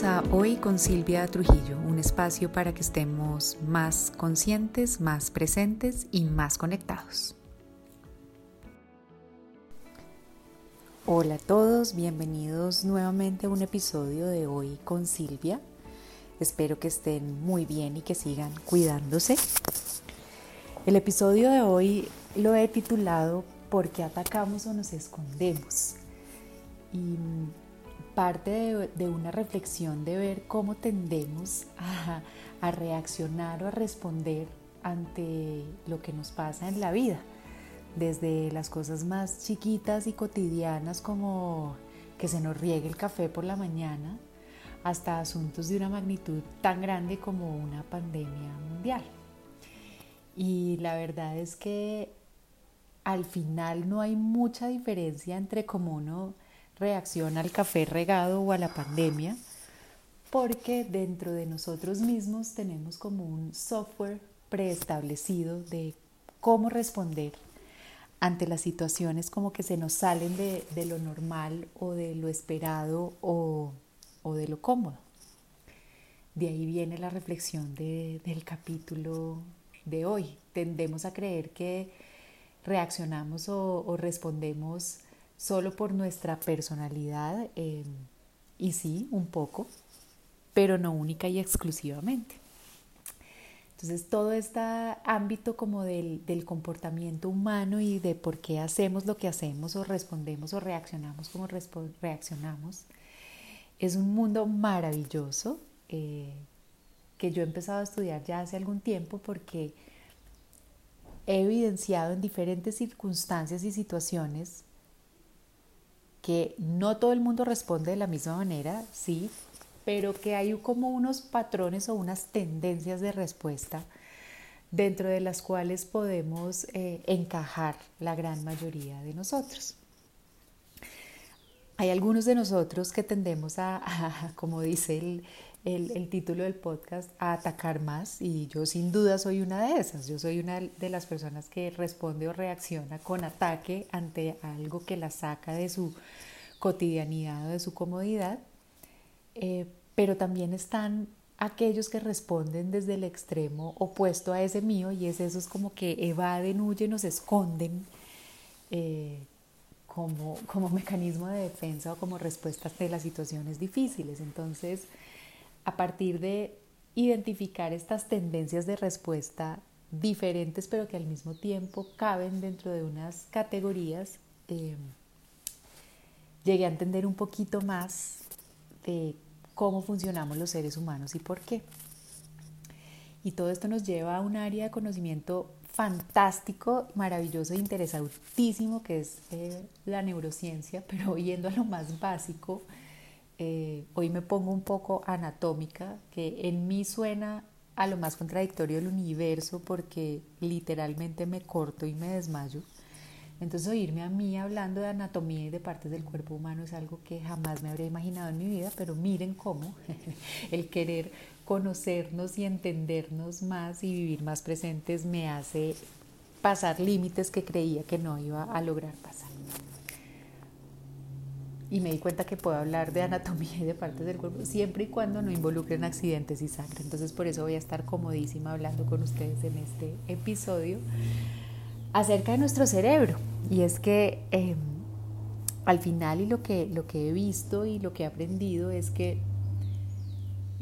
A Hoy con Silvia Trujillo, un espacio para que estemos más conscientes, más presentes y más conectados. Hola a todos, bienvenidos nuevamente a un episodio de Hoy con Silvia. Espero que estén muy bien y que sigan cuidándose. El episodio de hoy lo he titulado ¿Por qué atacamos o nos escondemos? Parte de, una reflexión de ver cómo tendemos a, a reaccionar o a responder ante lo que nos pasa en la vida, desde las cosas más chiquitas y cotidianas como que se nos riegue el café por la mañana, hasta asuntos de una magnitud tan grande como una pandemia mundial. Y la verdad es que al final no hay mucha diferencia entre cómo uno reacción al café regado o a la pandemia, porque dentro de nosotros mismos tenemos como un software preestablecido de cómo responder ante las situaciones como que se nos salen de, lo normal o de lo esperado o, de lo cómodo. De ahí viene la reflexión del capítulo de hoy. Tendemos a creer que reaccionamos o respondemos solo por nuestra personalidad, em, y sí, un poco, pero no única y exclusivamente. Entonces, todo este ámbito como del, del, comportamiento humano y de por qué hacemos lo que hacemos o respondemos o reaccionamos como reaccionamos, es un mundo maravilloso eh, que yo he empezado a estudiar ya hace algún tiempo porque he evidenciado en diferentes circunstancias y situaciones que no todo el mundo responde de la misma manera, sí, pero que hay como unos patrones o unas tendencias de respuesta dentro de las cuales podemos eh, encajar la gran mayoría de nosotros. Hay algunos de nosotros que tendemos a, como dice el, el, título del podcast, a atacar más y yo sin duda soy una de esas. Yo soy una de las personas que responde o reacciona con ataque ante algo que la saca de su cotidianidad o de su comodidad, eh, pero también están aquellos que responden desde el extremo opuesto a ese mío y es esos como que evaden, huyen o se esconden eh, como, como mecanismo de defensa o como respuesta ante las situaciones difíciles. Entonces, a partir de identificar estas tendencias de respuesta diferentes pero que al mismo tiempo caben dentro de unas categorías, eh, llegué a entender un poquito más de cómo funcionamos los seres humanos y por qué. Y todo esto nos lleva a un área de conocimiento fantástico, maravilloso e interesantísimo que es eh, la neurociencia, pero yendo a lo más básico, eh, hoy me pongo un poco anatómica, que en mí suena a lo más contradictorio del universo porque literalmente me corto y me desmayo. Entonces oírme a mí hablando de anatomía y de partes del cuerpo humano es algo que jamás me habría imaginado en mi vida, pero miren cómo el querer conocernos y entendernos más y vivir más presentes me hace pasar límites que creía que no iba a lograr pasar. Y me di cuenta que puedo hablar de anatomía y de partes del cuerpo siempre y cuando no involucren accidentes y sangre. Entonces por eso voy a estar comodísima hablando con ustedes en este episodio acerca de nuestro cerebro. Y es que em, al final y lo que, lo que he visto y lo que he aprendido es que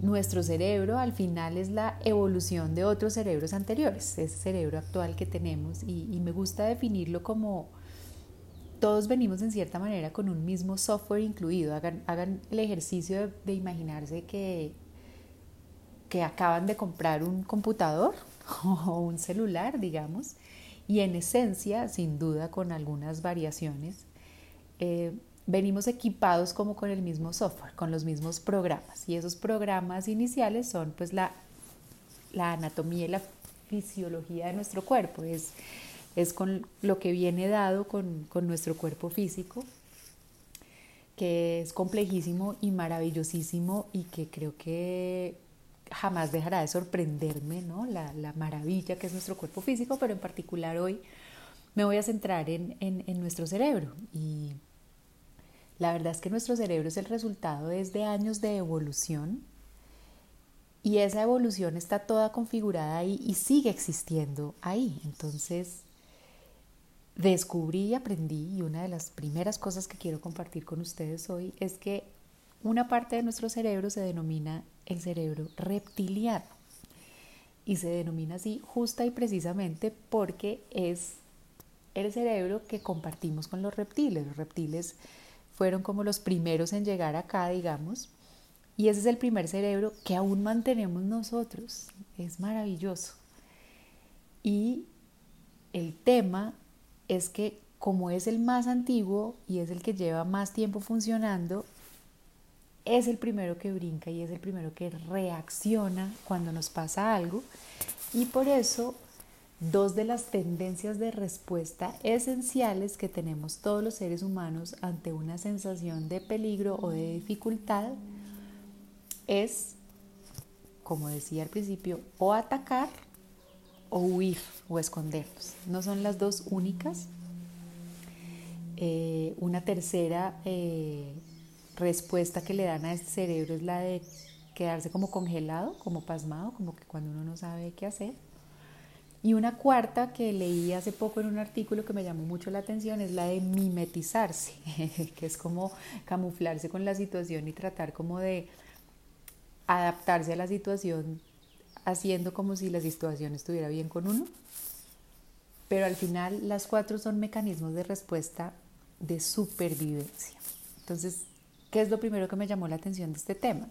nuestro cerebro al final es la evolución de otros cerebros anteriores, ese cerebro actual que tenemos. Y, me gusta definirlo como todos venimos en cierta manera con un mismo software incluido. Hagan, el ejercicio de, imaginarse que, que acaban de comprar un computador o un celular, digamos, y en esencia, sin duda con algunas variaciones, eh, venimos equipados como con el mismo software, con los mismos programas. Y esos programas iniciales son pues la, la anatomía y la fisiología de nuestro cuerpo. Es con lo que viene dado con, con nuestro cuerpo físico, que es complejísimo y maravillosísimo y que creo que jamás dejará de sorprenderme ¿no? la, la, maravilla que es nuestro cuerpo físico, pero en particular hoy me voy a centrar en, en, en nuestro cerebro. Y La verdad es que nuestro cerebro es el resultado de años de evolución y esa evolución está toda configurada ahí y sigue existiendo ahí. Entonces, descubrí y aprendí y una de las primeras cosas que quiero compartir con ustedes hoy es que una parte de nuestro cerebro se denomina el cerebro reptiliano y se denomina así justa y precisamente porque es el cerebro que compartimos con los reptiles. Los reptiles fueron como los primeros en llegar acá, digamos, y ese es el primer cerebro que aún mantenemos nosotros. Es maravilloso. Y el tema es que como es el más antiguo y es el que lleva más tiempo funcionando, es el primero que brinca y es el primero que reacciona cuando nos pasa algo. Y por eso dos de las tendencias de respuesta esenciales que tenemos todos los seres humanos ante una sensación de peligro o de dificultad es, como decía al principio, o atacar o huir o escondernos. No son las dos únicas. Eh, una tercera eh, respuesta que le dan a este cerebro es la de quedarse como congelado, como pasmado, como que cuando uno no sabe qué hacer. Y una cuarta que leí hace poco en un artículo que me llamó mucho la atención es la de mimetizarse, que es como camuflarse con la situación y tratar como de adaptarse a la situación haciendo como si la situación estuviera bien con uno. Pero al final las cuatro son mecanismos de respuesta de supervivencia. Entonces, ¿qué es lo primero que me llamó la atención de este tema?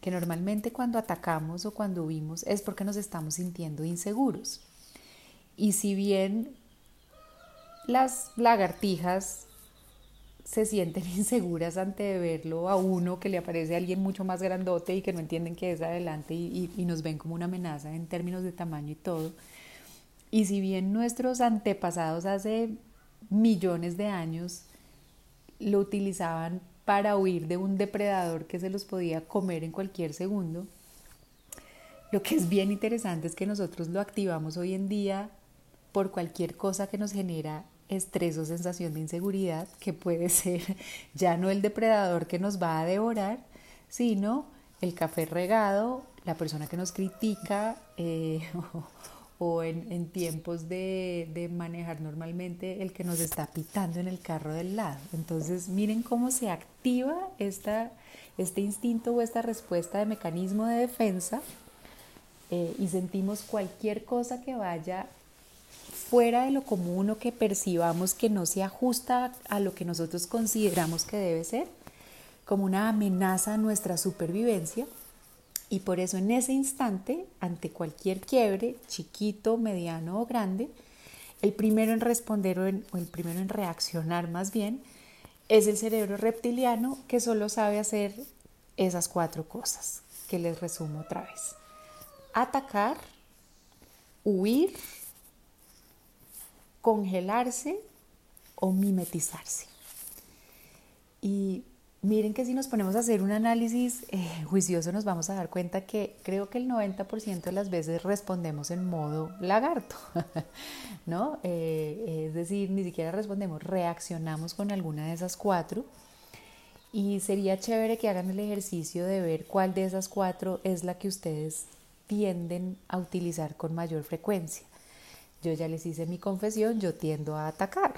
Que normalmente cuando atacamos o cuando huimos es porque nos estamos sintiendo inseguros. Y si bien las lagartijas se sienten inseguras ante verlo a uno que le aparece a alguien mucho más grandote y que no entienden que es adelante y, y, nos ven como una amenaza en términos de tamaño y todo. Y si bien nuestros antepasados hace millones de años lo utilizaban para huir de un depredador que se los podía comer en cualquier segundo, lo que es bien interesante es que nosotros lo activamos hoy en día por cualquier cosa que nos genera estrés o sensación de inseguridad, que puede ser ya no el depredador que nos va a devorar, sino el café regado, la persona que nos critica eh, o, en, tiempos de, manejar normalmente el que nos está pitando en el carro del lado. Entonces miren cómo se activa este instinto o esta respuesta de mecanismo de defensa eh, y sentimos cualquier cosa que vaya fuera de lo común o que percibamos que no se ajusta a lo que nosotros consideramos que debe ser, como una amenaza a nuestra supervivencia. Y por eso en ese instante, ante cualquier quiebre, chiquito, mediano o grande, el primero en responder o, o el primero en reaccionar más bien es el cerebro reptiliano que solo sabe hacer esas cuatro cosas que les resumo otra vez. Atacar, huir, congelarse o mimetizarse. Y miren que si nos ponemos a hacer un análisis eh, juicioso nos vamos a dar cuenta que creo que el 90% de las veces respondemos en modo lagarto, ¿no? Eh, es decir, ni siquiera respondemos, reaccionamos con alguna de esas cuatro. Y sería chévere que hagan el ejercicio de ver cuál de esas cuatro es la que ustedes tienden a utilizar con mayor frecuencia. Yo ya les hice mi confesión, yo tiendo a atacar.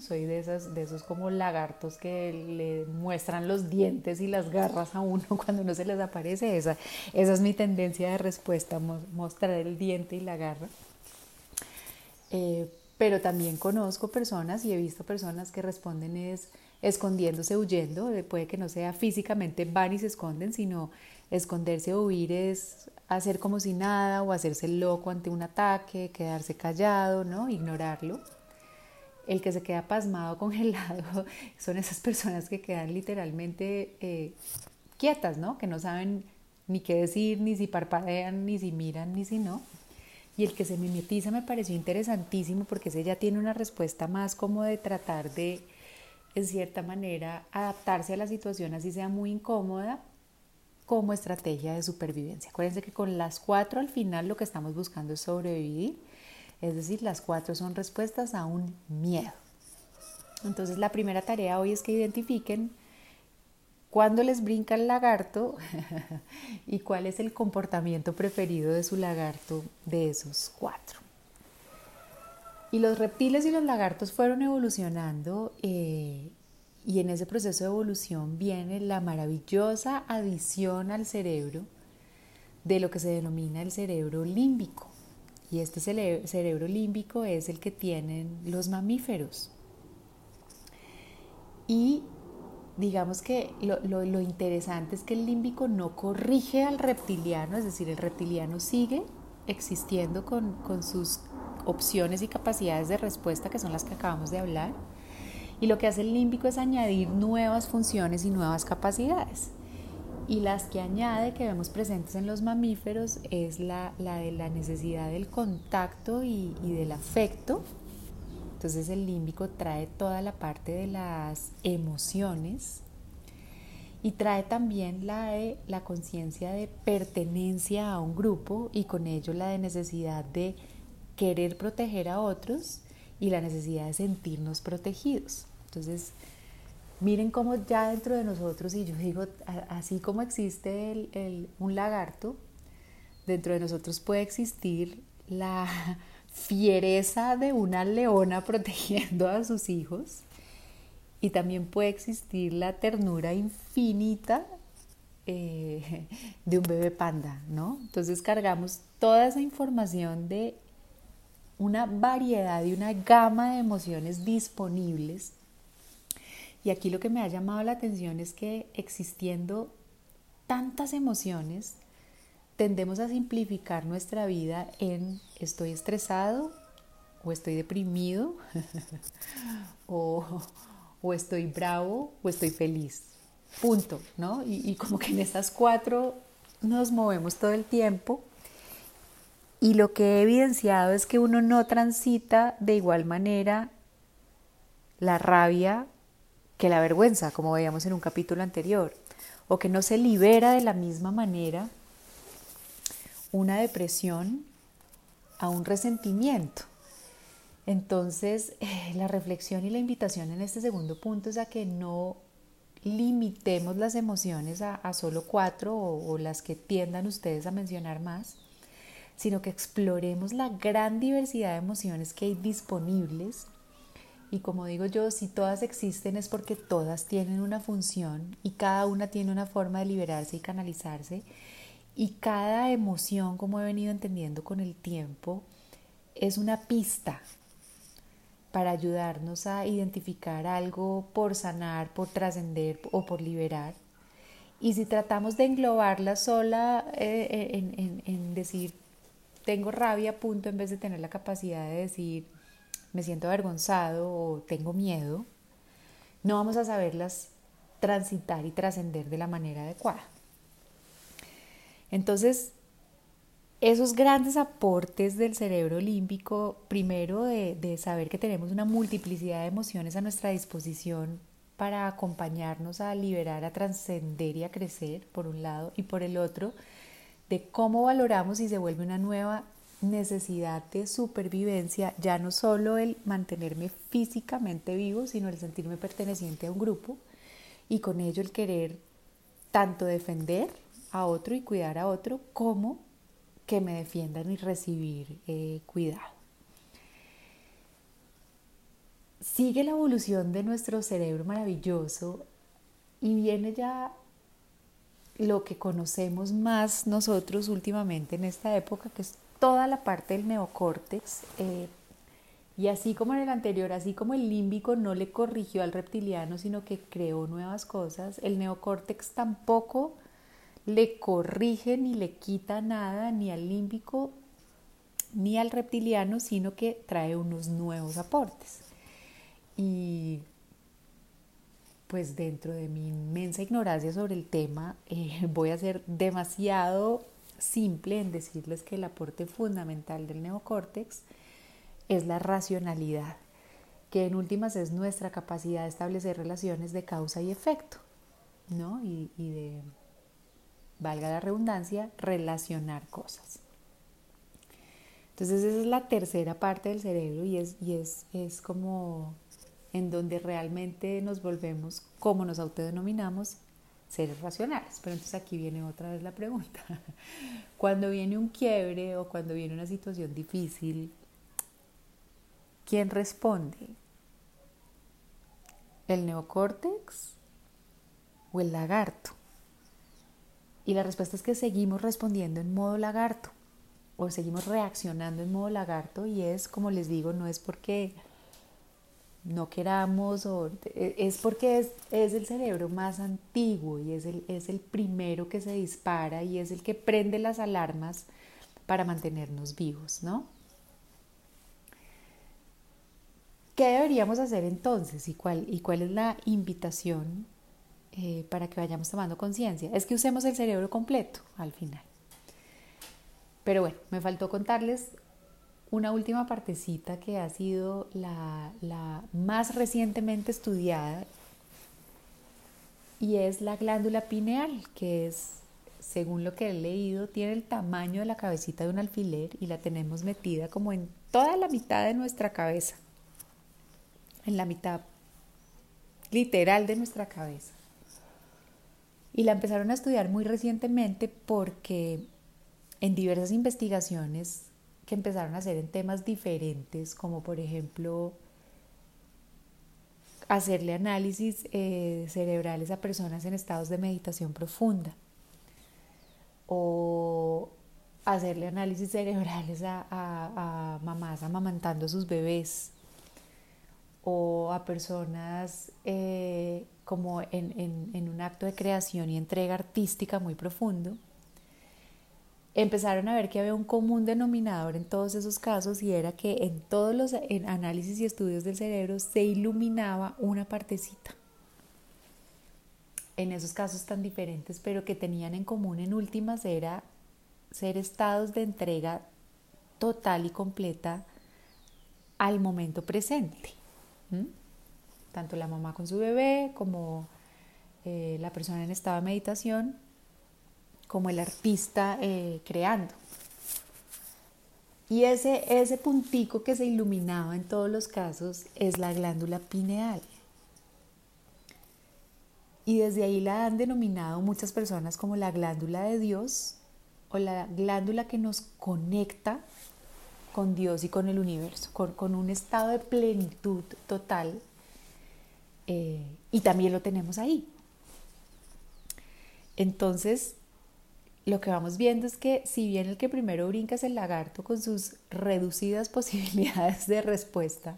Soy de, esas, de esos como lagartos que le muestran los dientes y las garras a uno cuando no se les aparece. Esa, esa es mi tendencia de respuesta, mostrar el diente y la garra. Eh, pero también conozco personas y he visto personas que responden es escondiéndose, huyendo. Puede que no sea físicamente van y se esconden, sino esconderse o huir es hacer como si nada o hacerse loco ante un ataque, quedarse callado, ¿no? Ignorarlo. El que se queda pasmado, congelado, son esas personas que quedan literalmente eh, quietas, ¿no? Que no saben ni qué decir, ni si parpadean, ni si miran, ni si no. Y el que se mimetiza me pareció interesantísimo porque ese ya tiene una respuesta más como de tratar de, en cierta manera, adaptarse a la situación así sea muy incómoda, como estrategia de supervivencia. Acuérdense que con las cuatro al final lo que estamos buscando es sobrevivir, es decir, las cuatro son respuestas a un miedo. Entonces la primera tarea hoy es que identifiquen cuándo les brinca el lagarto y cuál es el comportamiento preferido de su lagarto de esos cuatro. Y los reptiles y los lagartos fueron evolucionando eh, y en ese proceso de evolución viene la maravillosa adición al cerebro de lo que se denomina el cerebro límbico. Y este cerebro límbico es el que tienen los mamíferos. Y digamos que lo, interesante es que el límbico no corrige al reptiliano, es decir, el reptiliano sigue existiendo con, con sus opciones y capacidades de respuesta que son las que acabamos de hablar. Y lo que hace el límbico es añadir nuevas funciones y nuevas capacidades. Y las que añade, que vemos presentes en los mamíferos, es la, de la necesidad del contacto y, y del afecto. Entonces el límbico trae toda la parte de las emociones y trae también la de la conciencia de pertenencia a un grupo y con ello la de necesidad de querer proteger a otros y la necesidad de sentirnos protegidos. Entonces, miren cómo ya dentro de nosotros, y yo digo, así como existe un lagarto, dentro de nosotros puede existir la fiereza de una leona protegiendo a sus hijos y también puede existir la ternura infinita eh, de un bebé panda, ¿no? Entonces cargamos toda esa información de una variedad y una gama de emociones disponibles. Y aquí lo que me ha llamado la atención es que existiendo tantas emociones, tendemos a simplificar nuestra vida en estoy estresado o estoy deprimido o, estoy bravo o estoy feliz. Punto, ¿no? Y, y como que en esas cuatro nos movemos todo el tiempo y lo que he evidenciado es que uno no transita de igual manera la rabia que la vergüenza, como veíamos en un capítulo anterior, o que no se libera de la misma manera una depresión a un resentimiento. Entonces, eh, la reflexión y la invitación en este segundo punto es a que no limitemos las emociones a, solo cuatro o las que tiendan ustedes a mencionar más, sino que exploremos la gran diversidad de emociones que hay disponibles. Y como digo yo, si todas existen es porque todas tienen una función y cada una tiene una forma de liberarse y canalizarse. Y cada emoción, como he venido entendiendo con el tiempo, es una pista para ayudarnos a identificar algo por sanar, por trascender o por liberar. Y si tratamos de englobarla sola eh, eh, en, en decir tengo rabia, punto, en vez de tener la capacidad de decir, me siento avergonzado o tengo miedo, no vamos a saberlas transitar y trascender de la manera adecuada. Entonces, esos grandes aportes del cerebro límbico, primero de, de, saber que tenemos una multiplicidad de emociones a nuestra disposición para acompañarnos a liberar, a trascender y a crecer, por un lado, y por el otro, de cómo valoramos y se vuelve una nueva necesidad de supervivencia, ya no solo el mantenerme físicamente vivo, sino el sentirme perteneciente a un grupo y con ello el querer tanto defender a otro y cuidar a otro como que me defiendan y recibir eh, cuidado. Sigue la evolución de nuestro cerebro maravilloso y viene ya lo que conocemos más nosotros últimamente en esta época, que es toda la parte del neocórtex. Eh, y así como en el anterior, así como el límbico no le corrigió al reptiliano, sino que creó nuevas cosas, el neocórtex tampoco le corrige ni le quita nada ni al límbico ni al reptiliano, sino que trae unos nuevos aportes. Y pues dentro de mi inmensa ignorancia sobre el tema, eh, voy a ser demasiado simple en decirles que el aporte fundamental del neocórtex es la racionalidad, que en últimas es nuestra capacidad de establecer relaciones de causa y efecto, ¿no? Y, de, valga la redundancia, relacionar cosas. Entonces esa es la tercera parte del cerebro y es, y es, es como en donde realmente nos volvemos, como nos autodenominamos, seres racionales. Pero entonces aquí viene otra vez la pregunta. Cuando viene un quiebre o cuando viene una situación difícil, ¿quién responde? ¿El neocórtex o el lagarto? Y la respuesta es que seguimos respondiendo en modo lagarto o seguimos reaccionando en modo lagarto y es, como les digo, no es porque no queramos, o, e, es porque es, el cerebro más antiguo y es el, es el primero que se dispara y es el que prende las alarmas para mantenernos vivos, ¿no? ¿Qué deberíamos hacer entonces y cuál, y cuál es la invitación eh, para que vayamos tomando conciencia? Es que usemos el cerebro completo al final. Pero bueno, me faltó contarles una última partecita que ha sido la, más recientemente estudiada y es la glándula pineal, que es, según lo que he leído, tiene el tamaño de la cabecita de un alfiler y la tenemos metida como en toda la mitad de nuestra cabeza, en la mitad literal de nuestra cabeza. Y la empezaron a estudiar muy recientemente porque en diversas investigaciones que empezaron a hacer en temas diferentes, como por ejemplo hacerle análisis eh, cerebrales a personas en estados de meditación profunda o hacerle análisis cerebrales a, mamás amamantando sus bebés o a personas eh, como en un acto de creación y entrega artística muy profundo empezaron a ver que había un común denominador en todos esos casos y era que en todos los análisis y estudios del cerebro se iluminaba una partecita. En esos casos tan diferentes, pero que tenían en común en últimas era ser estados de entrega total y completa al momento presente. Tanto la mamá con su bebé como eh, la persona en estado de meditación como el artista eh, creando. Y ese, ese puntico que se iluminaba en todos los casos es la glándula pineal. Y desde ahí la han denominado muchas personas como la glándula de Dios o la glándula que nos conecta con Dios y con el universo, con, un estado de plenitud total. Eh, y también lo tenemos ahí. Entonces, lo que vamos viendo es que si bien el que primero brinca es el lagarto con sus reducidas posibilidades de respuesta,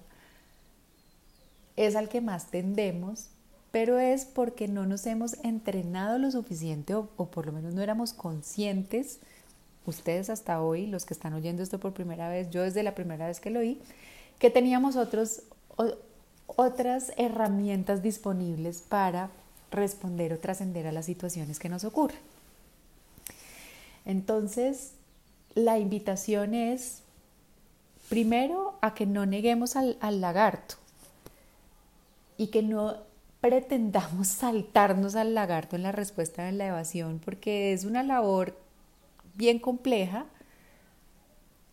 es al que más tendemos, pero es porque no nos hemos entrenado lo suficiente o, por lo menos no éramos conscientes, ustedes hasta hoy, los que están oyendo esto por primera vez, yo desde la primera vez que lo oí, que teníamos otros, otras herramientas disponibles para responder o trascender a las situaciones que nos ocurren. Entonces, la invitación es, primero, a que no neguemos al, lagarto y que no pretendamos saltarnos al lagarto en la respuesta en la evasión, porque es una labor bien compleja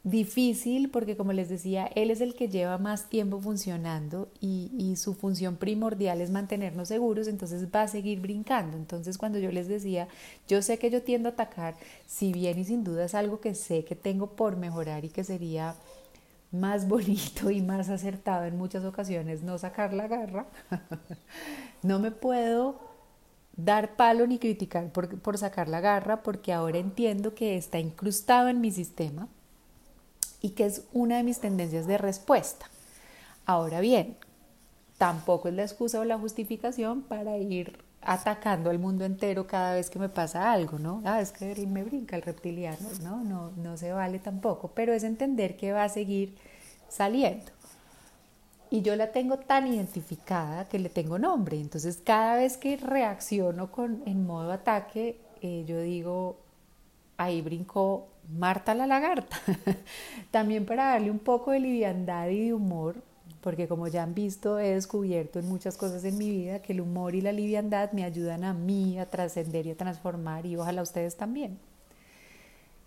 difícil porque como les decía, él es el que lleva más tiempo funcionando y, su función primordial es mantenernos seguros, entonces va a seguir brincando. Entonces cuando yo les decía, yo sé que yo tiendo a atacar, si bien y sin duda es algo que sé que tengo por mejorar y que sería más bonito y más acertado en muchas ocasiones no sacar la garra, no me puedo dar palo ni criticar por, por sacar la garra porque ahora entiendo que está incrustado en mi sistema y que es una de mis tendencias de respuesta. Ahora bien, tampoco es la excusa o la justificación para ir atacando al mundo entero cada vez que me pasa algo, ¿no? Ah, es que me brinca el reptiliano, ¿no? No, no se vale tampoco, pero es entender que va a seguir saliendo. Y yo la tengo tan identificada que le tengo nombre. Entonces, cada vez que reacciono con, en modo ataque, eh, yo digo, ahí brincó Marta la lagarta. También para darle un poco de liviandad y de humor, porque como ya han visto, he descubierto en muchas cosas en mi vida que el humor y la liviandad me ayudan a mí a trascender y a transformar y ojalá ustedes también.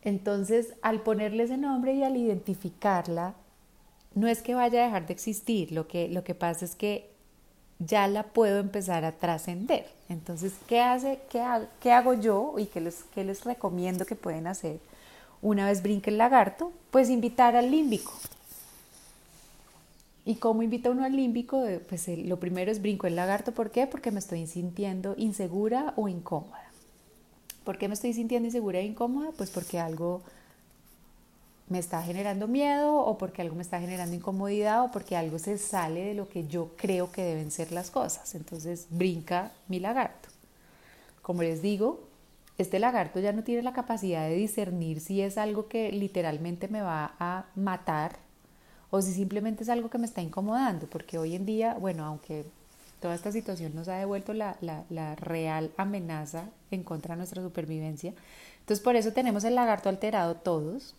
Entonces, al ponerle ese nombre y al identificarla, no es que vaya a dejar de existir, lo que, lo que pasa es que ya la puedo empezar a trascender. Entonces, ¿qué, hace, qué, qué hago yo y qué les, qué les recomiendo que pueden hacer una vez brinque el lagarto? Pues invitar al límbico. ¿Y cómo invita uno al límbico? Pues lo primero es brinco el lagarto. ¿Por qué? Porque me estoy sintiendo insegura o incómoda. ¿Por qué me estoy sintiendo insegura e incómoda? Pues porque algo me está generando miedo o porque algo me está generando incomodidad o porque algo se sale de lo que yo creo que deben ser las cosas. Entonces brinca mi lagarto. Como les digo, este lagarto ya no tiene la capacidad de discernir si es algo que literalmente me va a matar o si simplemente es algo que me está incomodando, porque hoy en día, bueno, aunque toda esta situación nos ha devuelto la, la real amenaza en contra de nuestra supervivencia, entonces por eso tenemos el lagarto alterado todos,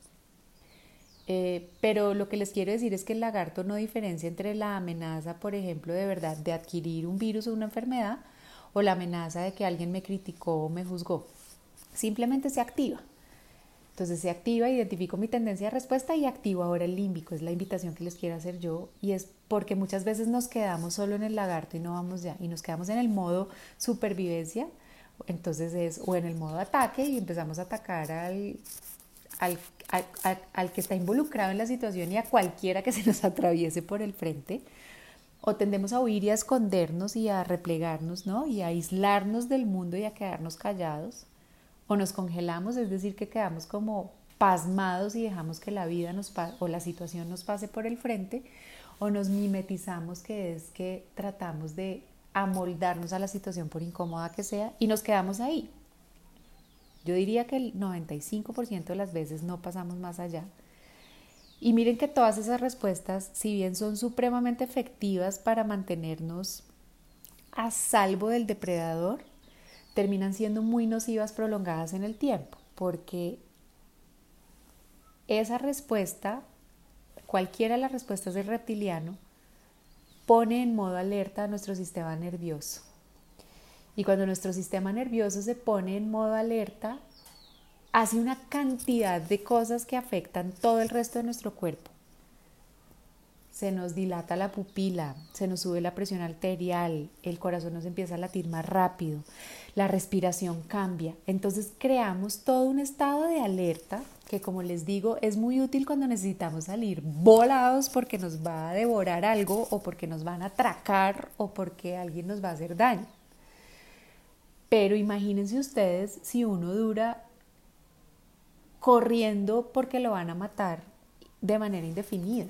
eh, pero lo que les quiero decir es que el lagarto no diferencia entre la amenaza, por ejemplo, de verdad de adquirir un virus o una enfermedad o la amenaza de que alguien me criticó o me juzgó. Simplemente se activa. Entonces se activa, identifico mi tendencia de respuesta y activo ahora el límbico. Es la invitación que les quiero hacer yo y es porque muchas veces nos quedamos solo en el lagarto y no vamos ya y nos quedamos en el modo supervivencia. Entonces es o en el modo ataque y empezamos a atacar al, al, al, que está involucrado en la situación y a cualquiera que se nos atraviese por el frente, o tendemos a huir y a escondernos y a replegarnos, ¿no? Y a aislarnos del mundo y a quedarnos callados, o nos congelamos, es decir, que quedamos como pasmados y dejamos que la vida nos o la situación nos pase por el frente, o nos mimetizamos, que es que tratamos de amoldarnos a la situación por incómoda que sea y nos quedamos ahí. Yo diría que el 95% de las veces no pasamos más allá. Y miren que todas esas respuestas, si bien son supremamente efectivas para mantenernos a salvo del depredador, terminan siendo muy nocivas prolongadas en el tiempo, porque esa respuesta, cualquiera de las respuestas del reptiliano, pone en modo alerta a nuestro sistema nervioso. Y cuando nuestro sistema nervioso se pone en modo alerta, hace una cantidad de cosas que afectan todo el resto de nuestro cuerpo. Se nos dilata la pupila, se nos sube la presión arterial, el corazón nos empieza a latir más rápido, la respiración cambia. Entonces creamos todo un estado de alerta que como les digo es muy útil cuando necesitamos salir volados porque nos va a devorar algo o porque nos van a atracar o porque alguien nos va a hacer daño. Pero imagínense ustedes si uno dura corriendo porque lo van a matar de manera indefinida.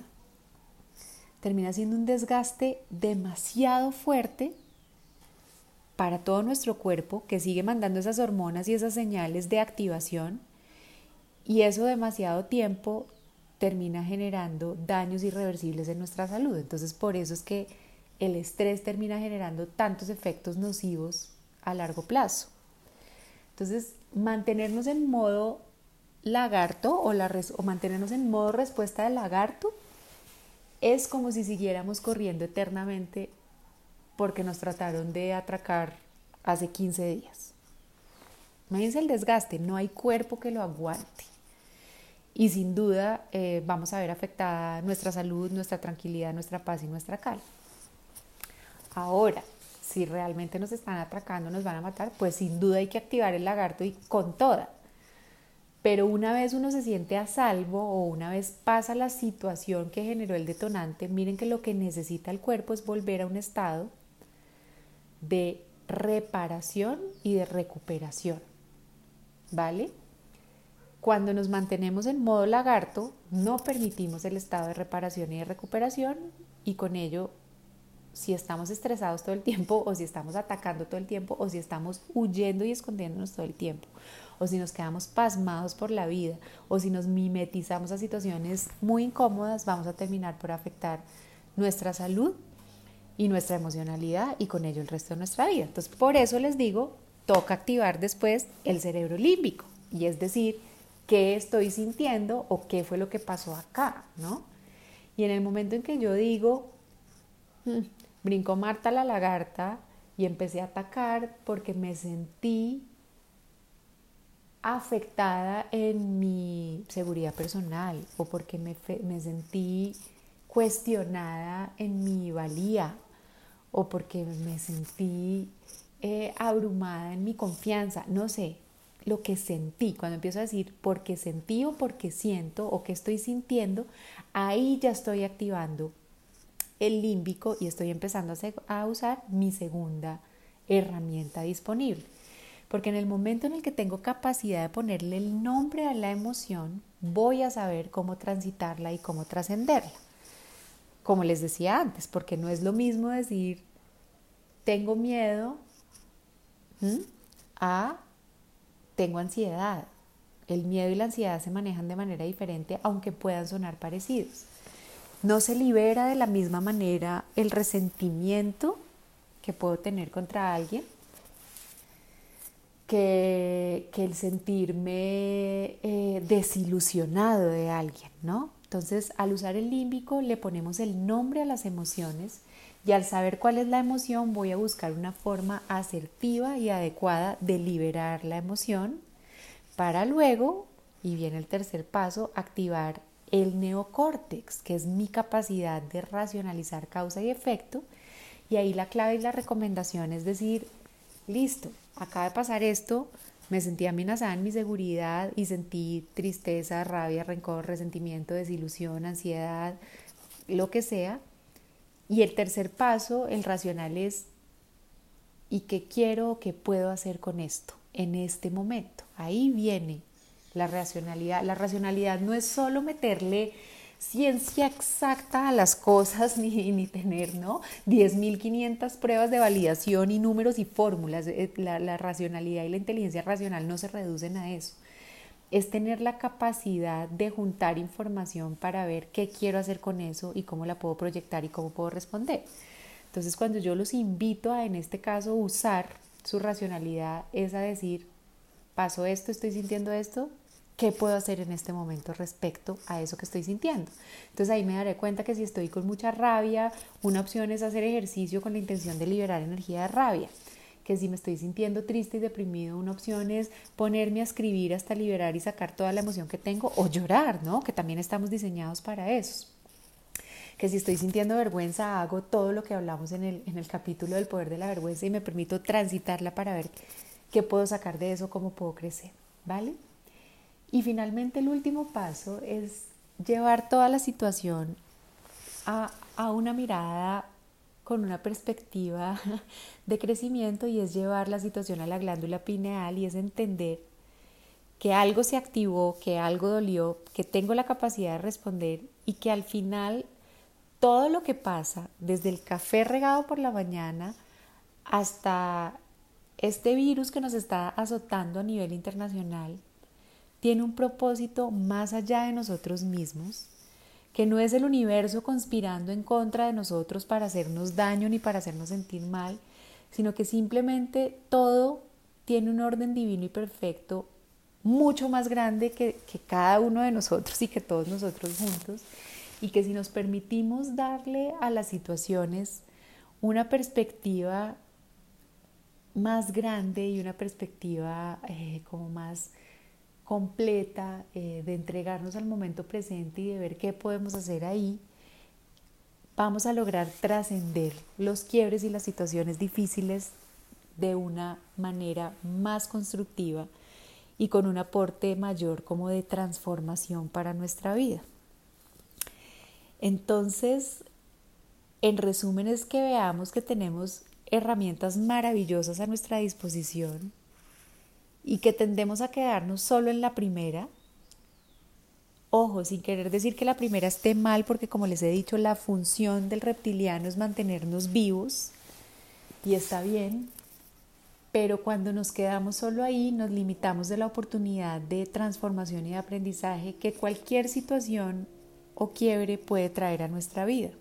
Termina siendo un desgaste demasiado fuerte para todo nuestro cuerpo que sigue mandando esas hormonas y esas señales de activación y eso demasiado tiempo termina generando daños irreversibles en nuestra salud. Entonces por eso es que el estrés termina generando tantos efectos nocivos a largo plazo. Entonces, mantenernos en modo lagarto o, la mantenernos en modo respuesta de lagarto es como si siguiéramos corriendo eternamente porque nos trataron de atracar hace 15 días. Imagínense el desgaste, no hay cuerpo que lo aguante. Y sin duda eh, vamos a ver afectada nuestra salud, nuestra tranquilidad, nuestra paz y nuestra calma. Ahora, si realmente nos están atracando, nos van a matar, pues sin duda hay que activar el lagarto y con toda. Pero una vez uno se siente a salvo o una vez pasa la situación que generó el detonante, miren que lo que necesita el cuerpo es volver a un estado de reparación y de recuperación. ¿Vale? Cuando nos mantenemos en modo lagarto, no permitimos el estado de reparación y de recuperación y con ello si estamos estresados todo el tiempo o si estamos atacando todo el tiempo o si estamos huyendo y escondiéndonos todo el tiempo o si nos quedamos pasmados por la vida o si nos mimetizamos a situaciones muy incómodas, vamos a terminar por afectar nuestra salud y nuestra emocionalidad y con ello el resto de nuestra vida. Entonces, por eso les digo, toca activar después el cerebro límbico y es decir, qué estoy sintiendo o qué fue lo que pasó acá, ¿no? Y en el momento en que yo digo, hmm, Brincó Marta la lagarta y empecé a atacar porque me sentí afectada en mi seguridad personal o porque me, me, sentí cuestionada en mi valía o porque me sentí eh, abrumada en mi confianza, no sé, lo que sentí, cuando empiezo a decir porque sentí o porque siento o que estoy sintiendo, ahí ya estoy activando el límbico y estoy empezando a usar mi segunda herramienta disponible. Porque en el momento en el que tengo capacidad de ponerle el nombre a la emoción, voy a saber cómo transitarla y cómo trascenderla. Como les decía antes, porque no es lo mismo decir tengo miedo a tengo ansiedad. El miedo y la ansiedad se manejan de manera diferente, aunque puedan sonar parecidos. No se libera de la misma manera el resentimiento que puedo tener contra alguien que, el sentirme eh, desilusionado de alguien, ¿no? Entonces, al usar el límbico le ponemos el nombre a las emociones y al saber cuál es la emoción voy a buscar una forma asertiva y adecuada de liberar la emoción para luego, y viene el tercer paso, activar el neocórtex, que es mi capacidad de racionalizar causa y efecto. Y ahí la clave y la recomendación es decir, listo, acaba de pasar esto, me sentí amenazada en mi seguridad y sentí tristeza, rabia, rencor, resentimiento, desilusión, ansiedad, lo que sea. Y el tercer paso, el racional es, ¿y qué quiero o qué puedo hacer con esto en este momento? Ahí viene la racionalidad. La racionalidad no es solo meterle ciencia exacta a las cosas ni, ni tener ¿no? 10.500 pruebas de validación y números y fórmulas. Eh, la, la racionalidad y la inteligencia racional no se reducen a eso. Es tener la capacidad de juntar información para ver qué quiero hacer con eso y cómo la puedo proyectar y cómo puedo responder. Entonces cuando yo los invito a, en este caso, usar su racionalidad, es a decir, paso esto, estoy sintiendo esto, ¿qué puedo hacer en este momento respecto a eso que estoy sintiendo? Entonces ahí me daré cuenta que si estoy con mucha rabia, una opción es hacer ejercicio con la intención de liberar energía de rabia. Que si me estoy sintiendo triste y deprimido, una opción es ponerme a escribir hasta liberar y sacar toda la emoción que tengo o llorar, ¿no? Que también estamos diseñados para eso. Que si estoy sintiendo vergüenza, hago todo lo que hablamos en el, en el capítulo del poder de la vergüenza y me permito transitarla para ver qué puedo sacar de eso, cómo puedo crecer, ¿vale? Y finalmente el último paso es llevar toda la situación a, una mirada con una perspectiva de crecimiento y es llevar la situación a la glándula pineal y es entender que algo se activó, que algo dolió, que tengo la capacidad de responder y que al final todo lo que pasa, desde el café regado por la mañana hasta este virus que nos está azotando a nivel internacional, tiene un propósito más allá de nosotros mismos, que no es el universo conspirando en contra de nosotros para hacernos daño ni para hacernos sentir mal, sino que simplemente todo tiene un orden divino y perfecto mucho más grande que, cada uno de nosotros y que todos nosotros juntos, y que si nos permitimos darle a las situaciones una perspectiva más grande y una perspectiva eh, como más completa eh, de entregarnos al momento presente y de ver qué podemos hacer ahí, vamos a lograr trascender los quiebres y las situaciones difíciles de una manera más constructiva y con un aporte mayor como de transformación para nuestra vida. Entonces, en resumen es que veamos que tenemos herramientas maravillosas a nuestra disposición y que tendemos a quedarnos solo en la primera. Ojo, sin querer decir que la primera esté mal, porque como les he dicho, la función del reptiliano es mantenernos vivos y está bien, pero cuando nos quedamos solo ahí nos limitamos de la oportunidad de transformación y de aprendizaje que cualquier situación o quiebre puede traer a nuestra vida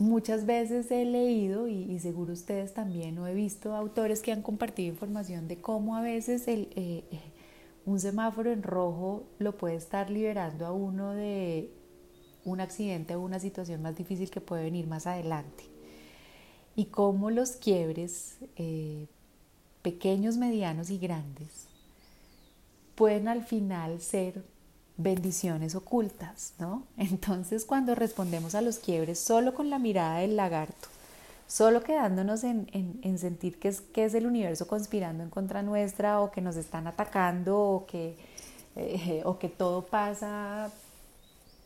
muchas veces he leído, y, seguro ustedes también, o he visto autores que han compartido información de cómo a veces el, eh, eh, un semáforo en rojo lo puede estar liberando a uno de un accidente o una situación más difícil que puede venir más adelante. Y cómo los quiebres, eh, pequeños, medianos y grandes, pueden al final ser bendiciones ocultas, ¿no? Entonces cuando respondemos a los quiebres solo con la mirada del lagarto, solo quedándonos en, sentir que es, que es el universo conspirando en contra nuestra o que nos están atacando o que, eh, o que todo pasa,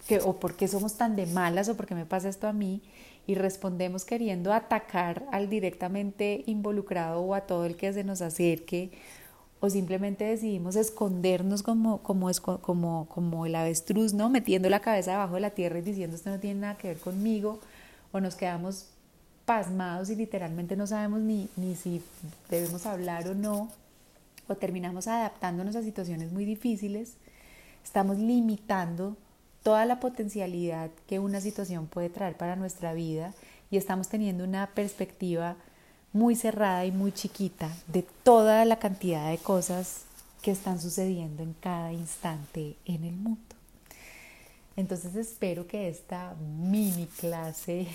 que, o porque somos tan de malas o porque me pasa esto a mí, y respondemos queriendo atacar al directamente involucrado o a todo el que se nos acerque o simplemente decidimos escondernos como, como, el avestruz, ¿no? Metiendo la cabeza debajo de la tierra y diciendo esto no tiene nada que ver conmigo, o nos quedamos pasmados y literalmente no sabemos ni, ni si debemos hablar o no, o terminamos adaptándonos a situaciones muy difíciles, estamos limitando toda la potencialidad que una situación puede traer para nuestra vida y estamos teniendo una perspectiva muy cerrada y muy chiquita de toda la cantidad de cosas que están sucediendo en cada instante en el mundo. Entonces espero que esta mini clase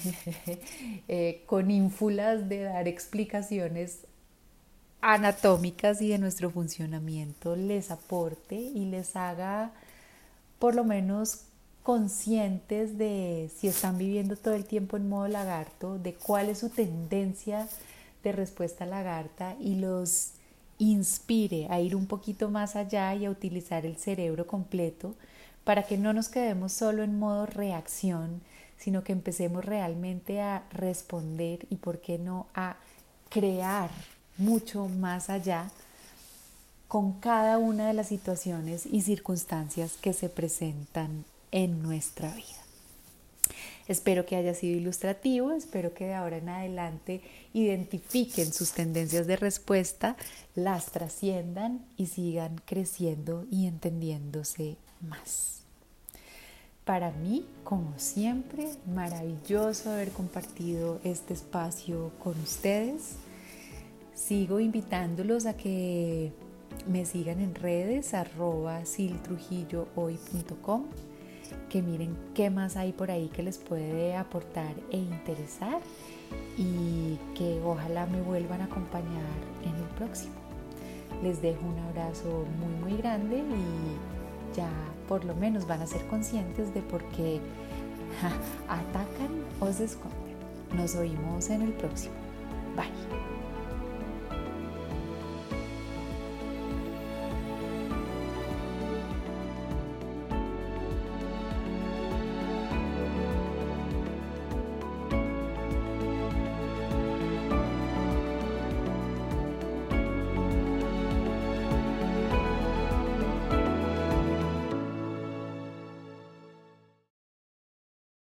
eh, con ínfulas de dar explicaciones anatómicas y de nuestro funcionamiento les aporte y les haga por lo menos conscientes de si están viviendo todo el tiempo en modo lagarto, de cuál es su tendencia de respuesta lagarta y los inspire a ir un poquito más allá y a utilizar el cerebro completo para que no nos quedemos solo en modo reacción, sino que empecemos realmente a responder y, por qué no, a crear mucho más allá con cada una de las situaciones y circunstancias que se presentan en nuestra vida. Espero que haya sido ilustrativo, espero que de ahora en adelante identifiquen sus tendencias de respuesta, las trasciendan y sigan creciendo y entendiéndose más. Para mí, como siempre, maravilloso haber compartido este espacio con ustedes. Sigo invitándolos a que me sigan en redes arroba siltrujillohoy.com que miren qué más hay por ahí que les puede aportar e interesar y que ojalá me vuelvan a acompañar en el próximo. Les dejo un abrazo muy muy grande y ya por lo menos van a ser conscientes de por qué atacan o se esconden. Nos oímos en el próximo. Bye.